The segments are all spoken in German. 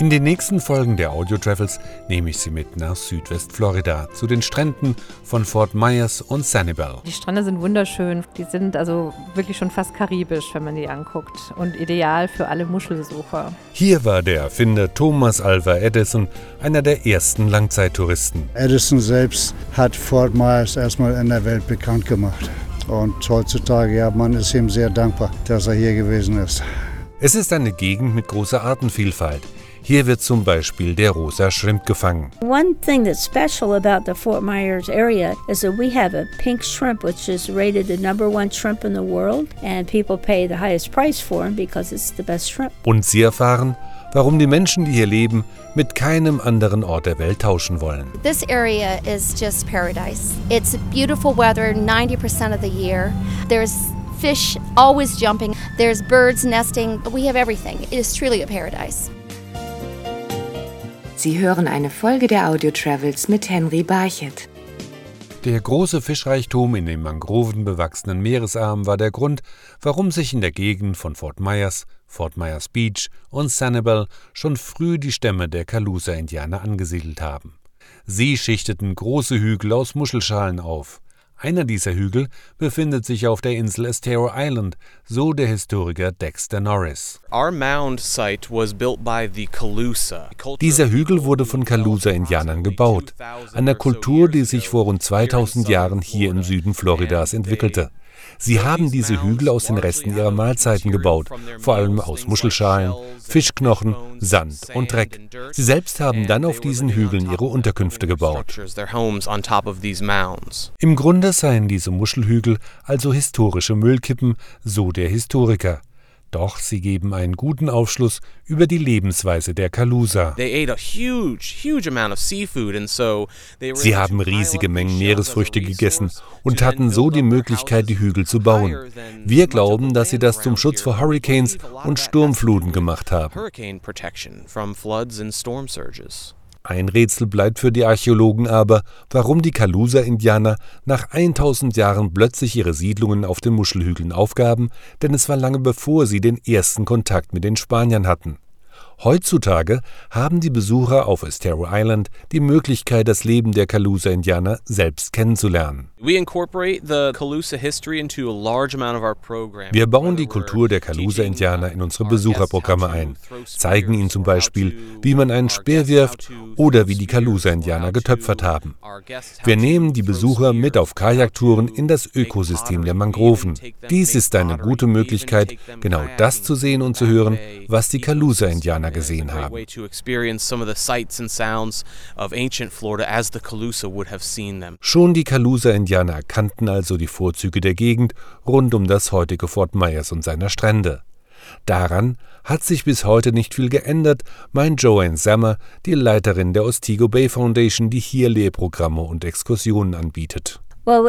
In den nächsten Folgen der Audio Travels nehme ich Sie mit nach Südwestflorida zu den Stränden von Fort Myers und Sanibel. Die Strände sind wunderschön. Die sind also wirklich schon fast karibisch, wenn man die anguckt und ideal für alle Muschelsucher. Hier war der Erfinder Thomas Alva Edison einer der ersten Langzeittouristen. Edison selbst hat Fort Myers erstmal in der Welt bekannt gemacht. Und heutzutage, ja, man ist ihm sehr dankbar, dass er hier gewesen ist. Es ist eine Gegend mit großer Artenvielfalt. Hier wird zum Beispiel der rosa Shrimp gefangen. One thing that's special about the Fort Myers area is that we have a pink shrimp, which is rated the number one shrimp in the world, and people pay the highest price for them because it's the best shrimp. Und Sie erfahren, warum die Menschen, die hier leben, mit keinem anderen Ort der Welt tauschen wollen. This area is just paradise. It's beautiful weather 90% of the year. There's fish always jumping. There's birds nesting. We have everything. It is truly a paradise. Sie hören eine Folge der Audio Travels mit Henry Barchet. Der große Fischreichtum in dem mangrovenbewachsenen Meeresarm war der Grund, warum sich in der Gegend von Fort Myers, Fort Myers Beach und Sanibel schon früh die Stämme der Calusa-Indianer angesiedelt haben. Sie schichteten große Hügel aus Muschelschalen auf. Einer dieser Hügel befindet sich auf der Insel Estero Island, so der Historiker Dexter Norris. Dieser Hügel wurde von Calusa-Indianern gebaut, einer Kultur, die sich vor rund 2000 Jahren hier im Süden Floridas entwickelte. Sie haben diese Hügel aus den Resten ihrer Mahlzeiten gebaut, vor allem aus Muschelschalen, Fischknochen, Sand und Dreck. Sie selbst haben dann auf diesen Hügeln ihre Unterkünfte gebaut. Im Grunde seien diese Muschelhügel also historische Müllkippen, so der Historiker. Doch sie geben einen guten Aufschluss über die Lebensweise der Kalusa. Sie haben riesige Mengen Meeresfrüchte gegessen und hatten so die Möglichkeit, die Hügel zu bauen. Wir glauben, dass sie das zum Schutz vor Hurricanes und Sturmfluten gemacht haben. Ein Rätsel bleibt für die Archäologen aber, warum die Calusa-Indianer nach 1000 Jahren plötzlich ihre Siedlungen auf den Muschelhügeln aufgaben, denn es war lange bevor sie den ersten Kontakt mit den Spaniern hatten. Heutzutage haben die Besucher auf Estero Island die Möglichkeit, das Leben der Calusa-Indianer selbst kennenzulernen. Wir bauen die Kultur der Calusa-Indianer in unsere Besucherprogramme ein, zeigen ihnen zum Beispiel, wie man einen Speer wirft oder wie die Calusa-Indianer getöpfert haben. Wir nehmen die Besucher mit auf Kajaktouren in das Ökosystem der Mangroven. Dies ist eine gute Möglichkeit, genau das zu sehen und zu hören, was die Calusa-Indianer Indianer gesehen haben. Schon die Calusa-Indianer erkannten also die Vorzüge der Gegend rund um das heutige Fort Myers und seiner Strände. Daran hat sich bis heute nicht viel geändert, meint Joanne Sammer, die Leiterin der Ostigo Bay Foundation, die hier Lehrprogramme und Exkursionen anbietet. Uh,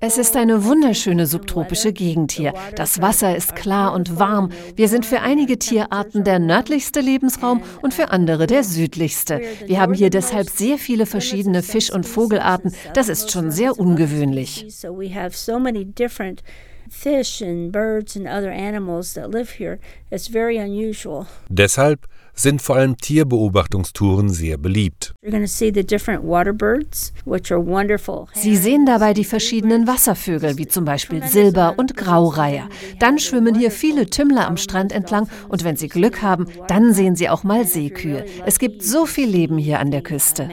Es ist eine wunderschöne subtropische Gegend hier. Das Wasser ist klar und warm. Wir sind für einige Tierarten der nördlichste Lebensraum und für andere der südlichste. Wir haben hier deshalb sehr viele verschiedene Fisch- und Vogelarten. Das ist schon sehr ungewöhnlich. Fish and birds and other animals that live here. It's very unusual. Deshalb sind vor allem Tierbeobachtungstouren sehr beliebt. Sie sehen dabei die verschiedenen Wasservögel, wie zum Beispiel Silber- und Graureiher. Dann schwimmen hier viele Tümmler am Strand entlang und wenn Sie Glück haben, dann sehen Sie auch mal Seekühe. Es gibt so viel Leben hier an der Küste.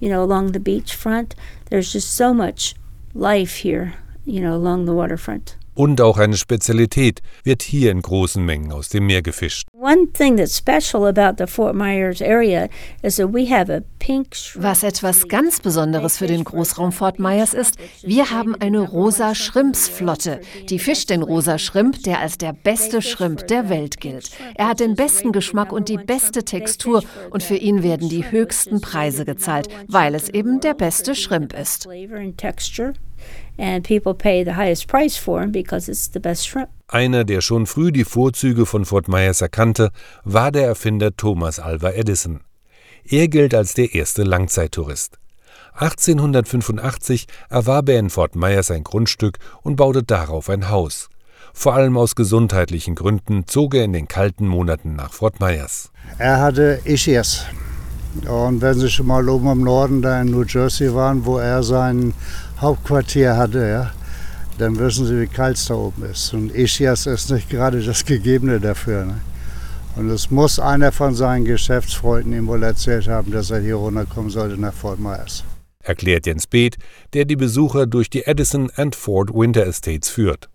You know, along the beachfront, there's just so much life here, you know, along the waterfront. Und auch eine Spezialität wird hier in großen Mengen aus dem Meer gefischt. Was etwas ganz Besonderes für den Großraum Fort Myers ist, wir haben eine rosa Schrimpsflotte. Die fischt den rosa Schrimp, der als der beste Schrimp der Welt gilt. Er hat den besten Geschmack und die beste Textur und für ihn werden die höchsten Preise gezahlt, weil es eben der beste Schrimp ist and people pay the highest price for them because it's the best shrimp. Einer, der schon früh die Vorzüge von Fort Myers erkannte, war der Erfinder Thomas Alva Edison. Er gilt als der erste Langzeittourist. 1885 erwarb er in Fort Myers ein Grundstück und baute darauf ein Haus. Vor allem aus gesundheitlichen Gründen zog er in den kalten Monaten nach Fort Myers. Er hatte Ischias. Und wenn Sie schon mal oben im Norden da in New Jersey waren, wo er sein Hauptquartier hatte, ja, dann wissen Sie, wie kalt es da oben ist. Und Ischias ist nicht gerade das Gegebene dafür. Ne? Und es muss einer von seinen Geschäftsfreunden ihm wohl erzählt haben, dass er hier runterkommen sollte nach Fort Myers. Erklärt Jens Beeth, der die Besucher durch die Edison and Ford Winter Estates führt.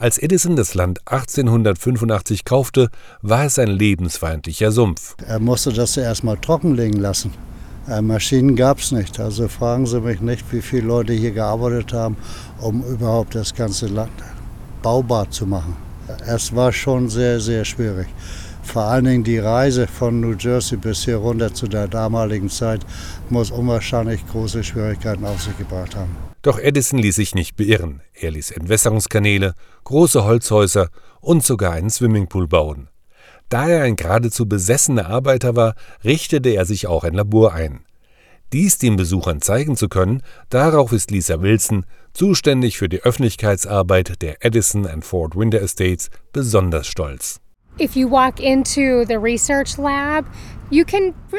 Als Edison das Land 1885 kaufte, war es ein lebensfeindlicher Sumpf. Er musste das zuerst mal trockenlegen lassen. Äh, Maschinen gab es nicht. Also fragen Sie mich nicht, wie viele Leute hier gearbeitet haben, um überhaupt das ganze Land baubar zu machen. Es war schon sehr, sehr schwierig. Vor allen Dingen die Reise von New Jersey bis hier runter zu der damaligen Zeit muss unwahrscheinlich große Schwierigkeiten auf sich gebracht haben. Doch Edison ließ sich nicht beirren. Er ließ Entwässerungskanäle, große Holzhäuser und sogar einen Swimmingpool bauen. Da er ein geradezu besessener Arbeiter war, richtete er sich auch ein Labor ein. Dies den Besuchern zeigen zu können, darauf ist Lisa Wilson, zuständig für die Öffentlichkeitsarbeit der Edison and Ford Winter Estates, besonders stolz.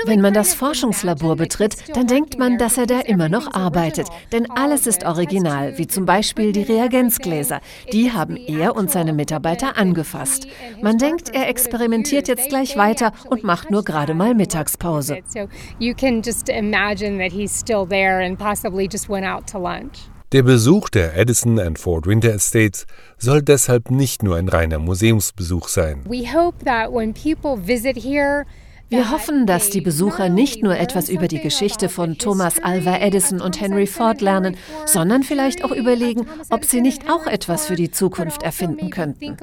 Wenn man das Forschungslabor betritt, dann denkt man, dass er da immer noch arbeitet. Denn alles ist original, wie zum Beispiel die Reagenzgläser. Die haben er und seine Mitarbeiter angefasst. Man denkt, er experimentiert jetzt gleich weiter und macht nur gerade mal Mittagspause. Der Besuch der Edison and Ford Winter Estates soll deshalb nicht nur ein reiner Museumsbesuch sein. Wir hoffen, dass die Besucher nicht nur etwas über die Geschichte von Thomas Alva Edison und Henry Ford lernen, sondern vielleicht auch überlegen, ob sie nicht auch etwas für die Zukunft erfinden könnten.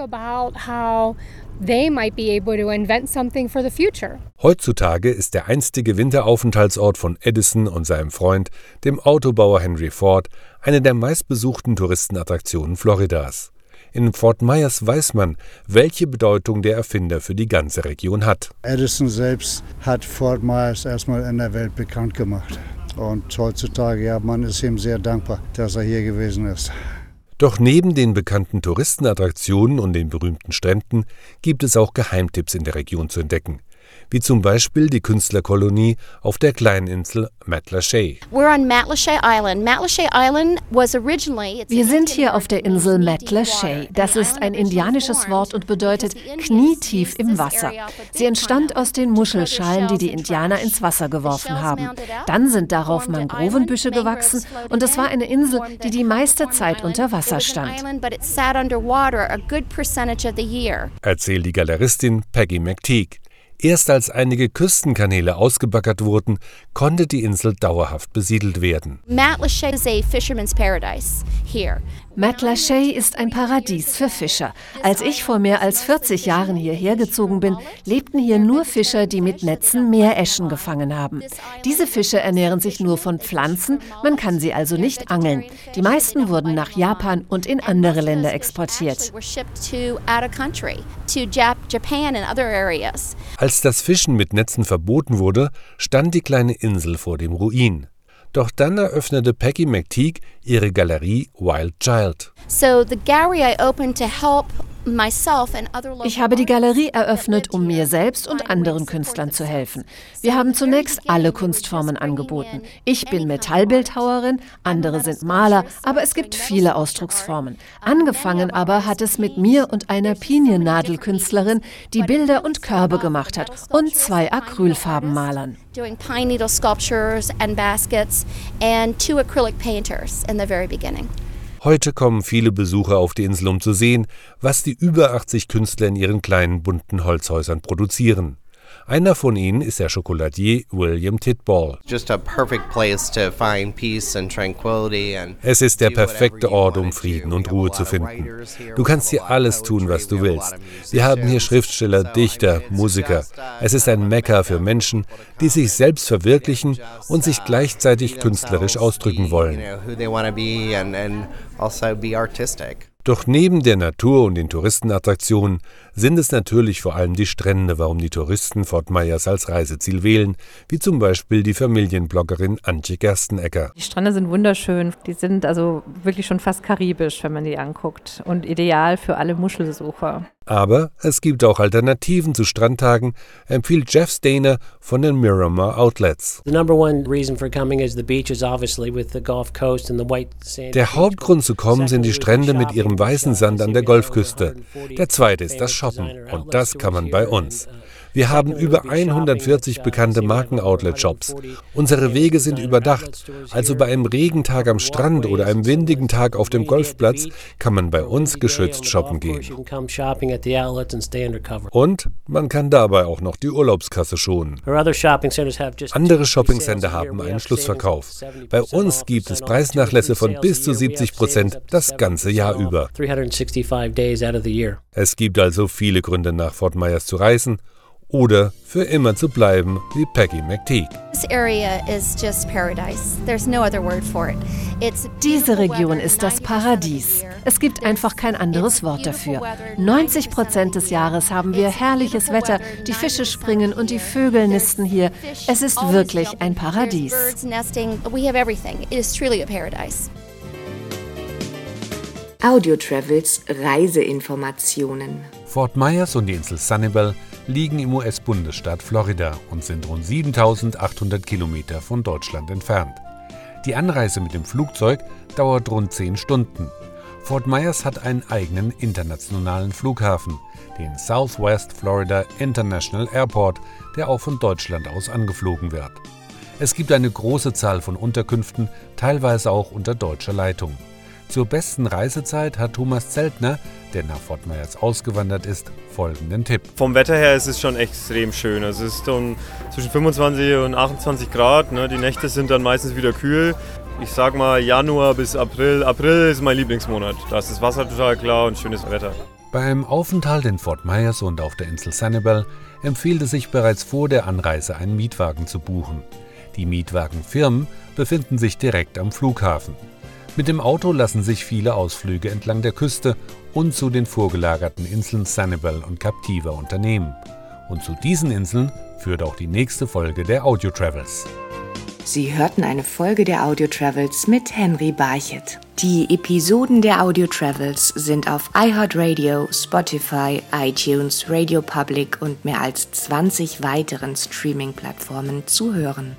Heutzutage ist der einstige Winteraufenthaltsort von Edison und seinem Freund, dem Autobauer Henry Ford, eine der meistbesuchten Touristenattraktionen Floridas. In Fort Myers weiß man, welche Bedeutung der Erfinder für die ganze Region hat. Edison selbst hat Fort Myers erstmal in der Welt bekannt gemacht. Und heutzutage, ja, man ist ihm sehr dankbar, dass er hier gewesen ist. Doch neben den bekannten Touristenattraktionen und den berühmten Stränden gibt es auch Geheimtipps in der Region zu entdecken wie zum Beispiel die Künstlerkolonie auf der kleinen Insel Matlashay. Wir sind hier auf der Insel Matlashay. Das ist ein indianisches Wort und bedeutet knietief im Wasser. Sie entstand aus den Muschelschalen, die die Indianer ins Wasser geworfen haben. Dann sind darauf Mangrovenbüsche gewachsen und es war eine Insel, die die meiste Zeit unter Wasser stand. Erzählt die Galeristin Peggy McTeague. Erst als einige Küstenkanäle ausgebaggert wurden, konnte die Insel dauerhaft besiedelt werden. Matlashay ist ein Paradies für Fischer. Als ich vor mehr als 40 Jahren hierher gezogen bin, lebten hier nur Fischer, die mit Netzen Meereschen gefangen haben. Diese Fische ernähren sich nur von Pflanzen, man kann sie also nicht angeln. Die meisten wurden nach Japan und in andere Länder exportiert. Als das Fischen mit Netzen verboten wurde, stand die kleine Insel vor dem Ruin. Doch dann eröffnete Peggy McTeague ihre Galerie Wild Child. So the gallery I opened to help ich habe die Galerie eröffnet, um mir selbst und anderen Künstlern zu helfen. Wir haben zunächst alle Kunstformen angeboten. Ich bin Metallbildhauerin, andere sind Maler, aber es gibt viele Ausdrucksformen. Angefangen aber hat es mit mir und einer Piniennadelkünstlerin, die Bilder und Körbe gemacht hat und zwei Acrylfarbenmalern. Doing pine needle sculptures and baskets and two acrylic painters in the very beginning. Heute kommen viele Besucher auf die Insel, um zu sehen, was die über 80 Künstler in ihren kleinen bunten Holzhäusern produzieren. Einer von ihnen ist der Schokoladier William Titball. Es ist der perfekte Ort, um Frieden und Ruhe zu finden. Du kannst hier alles tun, was du willst. Wir haben hier Schriftsteller, Dichter, Musiker. Es ist ein Mekka für Menschen, die sich selbst verwirklichen und sich gleichzeitig künstlerisch ausdrücken wollen. Doch neben der Natur und den Touristenattraktionen sind es natürlich vor allem die Strände, warum die Touristen Fort Myers als Reiseziel wählen, wie zum Beispiel die Familienbloggerin Antje Gerstenecker. Die Strände sind wunderschön. Die sind also wirklich schon fast karibisch, wenn man die anguckt. Und ideal für alle Muschelsucher. Aber es gibt auch Alternativen zu Strandtagen, empfiehlt Jeff Stainer von den Miramar Outlets. Der Hauptgrund zu kommen sind die Strände mit ihrem weißen Sand an der Golfküste. Der zweite ist das Shoppen und das kann man bei uns. Wir haben über 140 bekannte Marken-Outlet-Shops. Unsere Wege sind überdacht. Also bei einem Regentag am Strand oder einem windigen Tag auf dem Golfplatz kann man bei uns geschützt shoppen gehen. Und man kann dabei auch noch die Urlaubskasse schonen. Andere Shoppingcenter haben einen Schlussverkauf. Bei uns gibt es Preisnachlässe von bis zu 70 Prozent das ganze Jahr über. Es gibt also viele Gründe, nach Fort Myers zu reisen oder für immer zu bleiben wie Peggy McTeague. Diese Region ist das Paradies. Es gibt einfach kein anderes Wort dafür. 90 Prozent des Jahres haben wir herrliches Wetter, die Fische springen und die Vögel nisten hier. Es ist wirklich ein Paradies. Audio Travels Reiseinformationen. Fort Myers und die Insel Sunnyvale liegen im US-Bundesstaat Florida und sind rund 7800 Kilometer von Deutschland entfernt. Die Anreise mit dem Flugzeug dauert rund 10 Stunden. Fort Myers hat einen eigenen internationalen Flughafen, den Southwest Florida International Airport, der auch von Deutschland aus angeflogen wird. Es gibt eine große Zahl von Unterkünften, teilweise auch unter deutscher Leitung. Zur besten Reisezeit hat Thomas Zeltner, der nach Fort Myers ausgewandert ist, folgenden Tipp. Vom Wetter her ist es schon extrem schön. Also es ist um zwischen 25 und 28 Grad. Ne? Die Nächte sind dann meistens wieder kühl. Ich sag mal Januar bis April. April ist mein Lieblingsmonat. Da ist das Wasser total klar und schönes Wetter. Beim Aufenthalt in Fort Myers und auf der Insel Sanibel empfiehlt es sich bereits vor der Anreise einen Mietwagen zu buchen. Die Mietwagenfirmen befinden sich direkt am Flughafen. Mit dem Auto lassen sich viele Ausflüge entlang der Küste und zu den vorgelagerten Inseln Sanibel und Captiva unternehmen. Und zu diesen Inseln führt auch die nächste Folge der Audio Travels. Sie hörten eine Folge der Audio Travels mit Henry Barchet. Die Episoden der Audio Travels sind auf iHeartRadio, Spotify, iTunes, Radio Public und mehr als 20 weiteren Streaming-Plattformen zu hören.